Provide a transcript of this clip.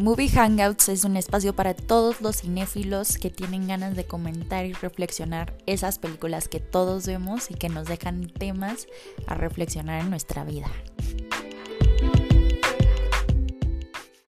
Movie Hangouts es un espacio para todos los cinéfilos que tienen ganas de comentar y reflexionar esas películas que todos vemos y que nos dejan temas a reflexionar en nuestra vida.